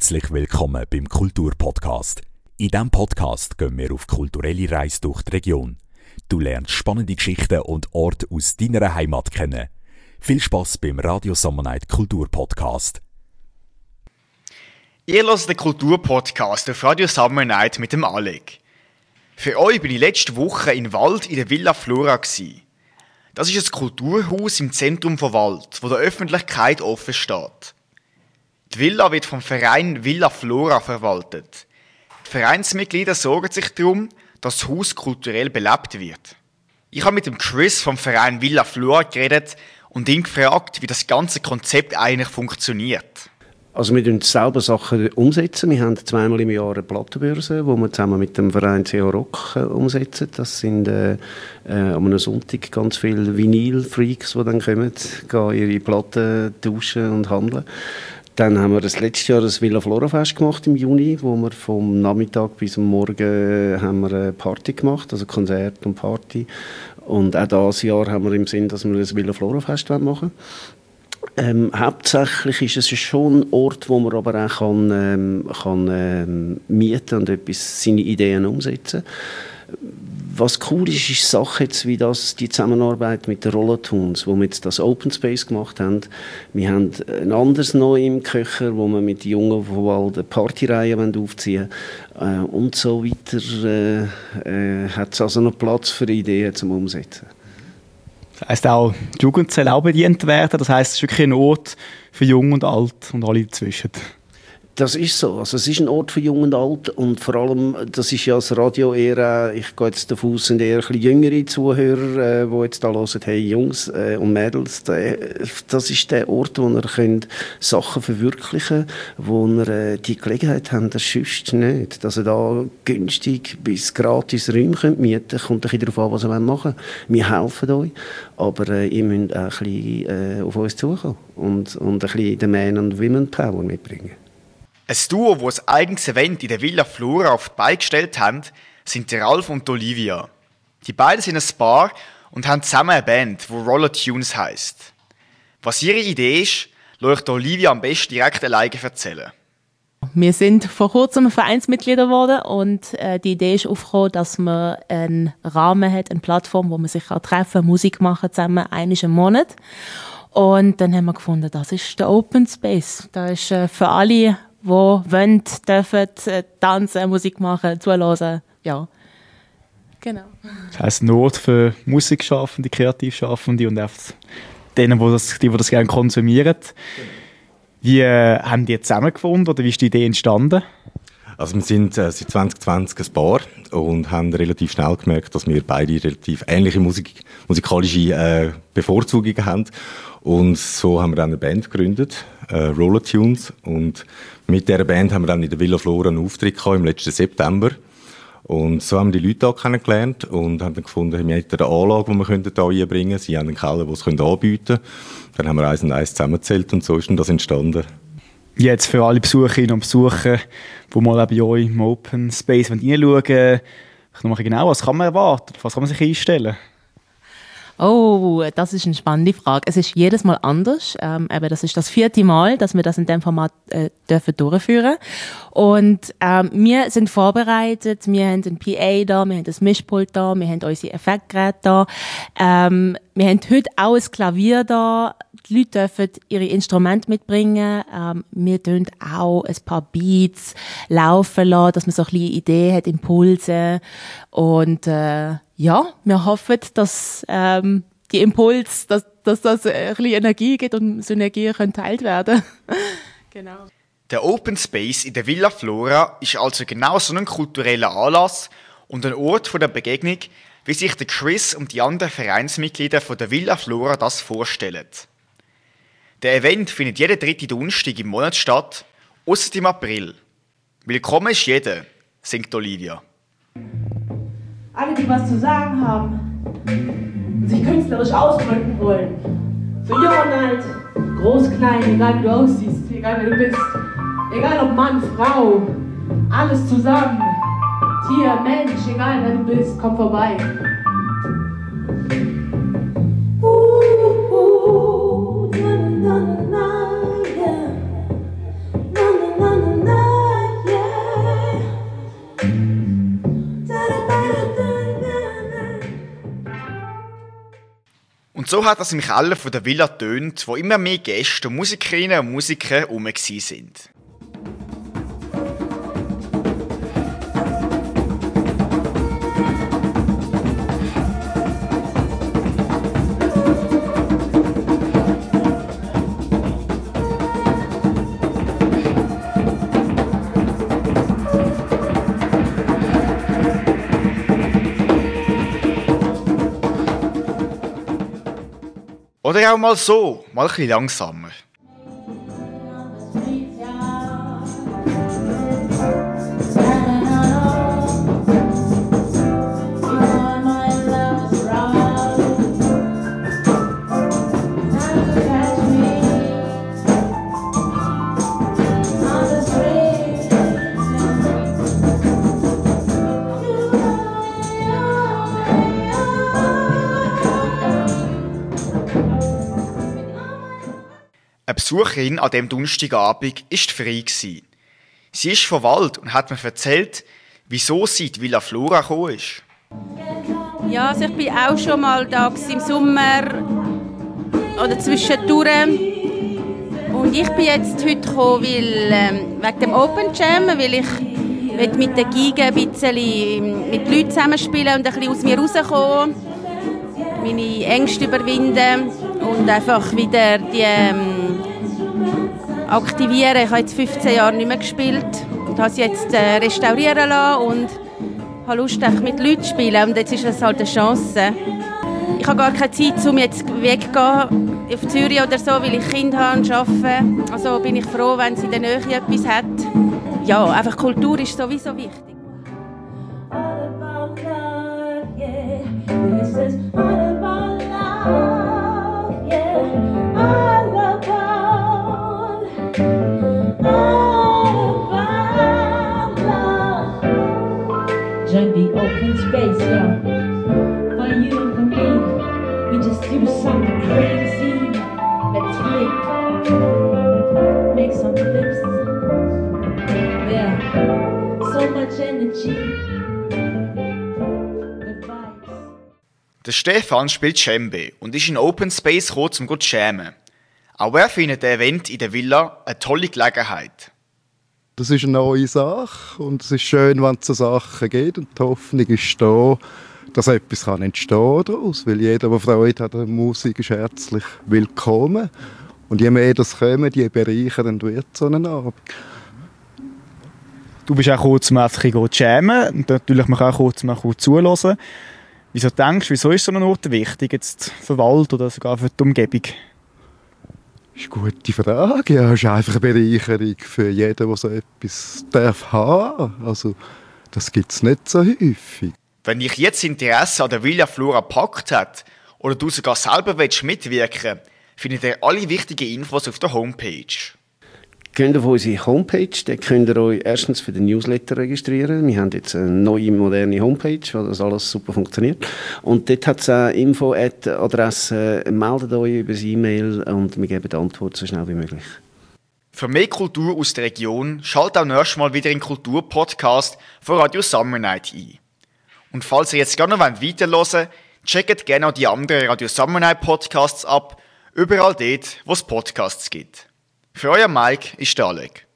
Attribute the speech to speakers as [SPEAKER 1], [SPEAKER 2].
[SPEAKER 1] Herzlich willkommen beim Kulturpodcast. In diesem Podcast gehen wir auf kulturelle Reise durch die Region. Du lernst spannende Geschichten und Orte aus deiner Heimat kennen. Viel Spaß beim Radio Night Kulturpodcast.
[SPEAKER 2] Ihr hört den Kulturpodcast auf Radio Summer Night mit dem Alec. Für euch bin ich letzte Woche in Wald in der Villa Flora. Das ist ein Kulturhaus im Zentrum von Wald, wo der Öffentlichkeit offen steht. Die Villa wird vom Verein Villa Flora verwaltet. Die Vereinsmitglieder sorgen sich darum, dass das Haus kulturell belebt wird. Ich habe mit dem Chris vom Verein Villa Flora geredet und ihn gefragt, wie das ganze Konzept eigentlich funktioniert.
[SPEAKER 3] Also wir umsetzen selber Sachen umsetzen. Wir haben zweimal im Jahr eine Plattenbörse, wo wir zusammen mit dem Verein CH Rock äh, umsetzen. Das sind äh, äh, am Sonntag ganz viele Vinyl-Freaks, die dann kommen, gehen ihre Platten tauschen und handeln. Dann haben wir das letzte Jahr das Villa Flora Fest gemacht im Juni, wo wir vom Nachmittag bis zum Morgen äh, haben wir eine Party gemacht, also Konzert und Party. Und auch dieses Jahr haben wir im Sinn, dass wir das Villa Flora Fest machen ähm, hauptsächlich ist es schon ein Ort, wo man aber auch kann, ähm, kann ähm, mieten und etwas, seine Ideen umsetzen was cool ist, ist Sache jetzt wie das, die Zusammenarbeit mit den Rollertunes, wo wir jetzt das Open Space gemacht haben. Wir haben ein anderes noch im Köcher, wo wir mit Jungen von Wald eine Partyreihe aufziehen wollen. Äh, und so weiter äh, äh, hat es also noch Platz für Ideen zum Umsetzen.
[SPEAKER 4] Das heisst auch, die Jugend soll auch bedient werden. Das heisst, es ist wirklich ein Ort für Jung und Alt und alle dazwischen.
[SPEAKER 3] Das ist so. Also es ist ein Ort für Jung und Alt und vor allem, das ist ja das Radio eher, ich gehe jetzt davon aus, sind eher ein bisschen jüngere Zuhörer, äh, die jetzt da hören, hey Jungs äh, und Mädels, das ist der Ort, wo ihr könnt Sachen verwirklichen wo ihr äh, die Gelegenheit habt, das sonst nicht. Dass ihr da günstig bis gratis Räume könnt mieten könnt, kommt ein bisschen darauf an, was ihr machen wollt. Wir helfen euch, aber äh, ihr müsst auch ein bisschen äh, auf uns zukommen und, und ein bisschen den Man- und Women-Power mitbringen.
[SPEAKER 2] Ein Duo, das ein eigenes Event in der Villa Flora auf die Beine gestellt hat, sind Ralf und Olivia. Die beiden sind ein Paar und haben zusammen eine Band, die Roller Tunes heisst. Was ihre Idee ist, lässt Olivia am besten direkt alleine erzählen.
[SPEAKER 5] Wir sind vor kurzem Vereinsmitglieder geworden und äh, die Idee ist aufgekommen, dass man einen Rahmen hat, eine Plattform, wo man sich kann treffen, Musik machen zusammen, einiges im Monat. Und dann haben wir gefunden, das ist der Open Space. Da ist äh, für alle die wollen, dürfen äh, tanzen, Musik machen, zuhören. Ja, genau.
[SPEAKER 4] Das heisst Not für Musikschaffende, Kreativschaffende und auch denen, die das, die, die das gerne konsumieren. Wie äh, haben die zusammengefunden oder wie ist die Idee entstanden?
[SPEAKER 6] Also wir sind äh, seit 2020 ein Paar und haben relativ schnell gemerkt, dass wir beide relativ ähnliche Musik, musikalische äh, Bevorzugungen haben. Und so haben wir dann eine Band gegründet, äh, Roller Tunes. Und mit dieser Band haben wir dann in der Villa Flora einen Auftritt gehabt, im letzten September. Und so haben wir die Leute auch kennengelernt und haben dann gefunden, wir hätten eine Anlage, die wir hier einbringen können. Sie haben einen Keller, den sie anbieten können. Dann haben wir eins und eins zusammengezählt und so ist dann das entstanden.
[SPEAKER 4] Jetzt für alle Besucherinnen und Besucher, die mal bei euch im Open Space reinschauen wollen, noch mal genau, was kann man erwarten? Was kann man sich einstellen?
[SPEAKER 5] Oh, das ist eine spannende Frage. Es ist jedes Mal anders. Ähm, aber das ist das vierte Mal, dass wir das in dem Format äh, dürfen durchführen. Und ähm, wir sind vorbereitet. Wir haben ein PA da, wir haben das Mischpult da, wir haben unsere Effektgeräte da. Ähm, wir haben heute auch ein Klavier da. Die Leute dürfen ihre Instrumente mitbringen. Ähm, wir tun auch ein paar Beats laufen lassen, dass man so ein bisschen Idee hat, Impulse. Und äh, ja, wir hoffen, dass ähm, die Impuls, dass, dass das ein bisschen Energie gibt und Synergien können teilt werden.
[SPEAKER 2] genau. Der Open Space in der Villa Flora ist also genau so ein kultureller Anlass und ein Ort der Begegnung, wie sich der Chris und die anderen Vereinsmitglieder von der Villa Flora das vorstellen. Der Event findet jeden dritten Donnerstag im Monat statt, außer im April. Willkommen ist jeder, singt Olivia.
[SPEAKER 7] Alle, die was zu sagen haben und sich künstlerisch ausdrücken wollen. Für jung und alt, groß, klein, egal wie du aussiehst, egal wer du bist. Egal ob Mann, Frau, alles zusammen. Tier, Mensch, egal wer du bist, komm vorbei.
[SPEAKER 2] So hat das im Keller von der Villa tönt, wo immer mehr Gäste Musikerinnen und Musiker herum sind. Oder auch mal so, mal ein bisschen langsamer. Eine Besucherin an dem Donnerstagabend war frei. Sie ist vom Wald und hat mir erzählt, wieso sie die Villa Flora gekommen ist.
[SPEAKER 8] Ja, also ich war auch schon mal da im Sommer oder zwischendurch. Und ich bin jetzt heute gekommen, weil, ähm, wegen dem Open Jam, weil ich mit den Gigen ein bisschen mit Leuten zusammenspielen und ein bisschen aus mir rauskommen, meine Ängste überwinden und einfach wieder die ähm, aktivieren. Ich habe jetzt 15 Jahre nicht mehr gespielt und habe sie jetzt äh, restaurieren lassen und habe Lust, mit Leuten zu spielen. Und jetzt ist das halt eine Chance. Ich habe gar keine Zeit, um jetzt wegzugehen auf Zürich oder so, weil ich Kinder habe und arbeite. Also bin ich froh, wenn sie in der Nähe etwas hat. Ja, einfach Kultur ist sowieso wichtig.
[SPEAKER 7] Join the open space, yeah. For you and for me, we just do something crazy. Let's flip, make some flips. Yeah, so much energy.
[SPEAKER 2] Der Stefan spielt Cembe und ist in Open Space gekommen, um zu jammen. Auch er findet den Event in der Villa eine tolle Gelegenheit.
[SPEAKER 9] Das ist eine neue Sache und es ist schön, wenn es so Sachen gibt und die Hoffnung ist da, dass etwas kann entstehen daraus, weil jeder, der Freude hat an Musik, ist herzlich willkommen. Und je mehr das kommen, je bereichernd wird so ein Abend.
[SPEAKER 4] Du bist auch kurz zu jammen und natürlich man kann auch kurz mal zuhören. Wieso denkst du, wieso ist so ein Ort wichtig jetzt für Wald oder sogar für die Umgebung?
[SPEAKER 9] Das ist eine gute Frage. Ja, es ist einfach eine Bereicherung für jeden, der so etwas darf haben. Also, das gibt es nicht so häufig.
[SPEAKER 2] Wenn dich jetzt Interesse an der Villa Flora packt hat oder du sogar selber willst mitwirken findet ihr alle wichtigen Infos auf der Homepage.
[SPEAKER 3] Geht auf unsere Homepage, da könnt ihr euch erstens für den Newsletter registrieren. Wir haben jetzt eine neue, moderne Homepage, wo das alles super funktioniert. Und dort hat es eine Info-Adresse. Meldet euch über das E-Mail und wir geben die Antwort so schnell wie möglich.
[SPEAKER 2] Für mehr Kultur aus der Region schaltet auch nächstes Mal wieder in Kulturpodcast von Radio Summer Night ein. Und falls ihr jetzt gerne noch weiterhören wollt, checkt gerne auch die anderen Radio Summer Night Podcasts ab, überall dort, wo es Podcasts gibt. Für euer Mike ist der Alec.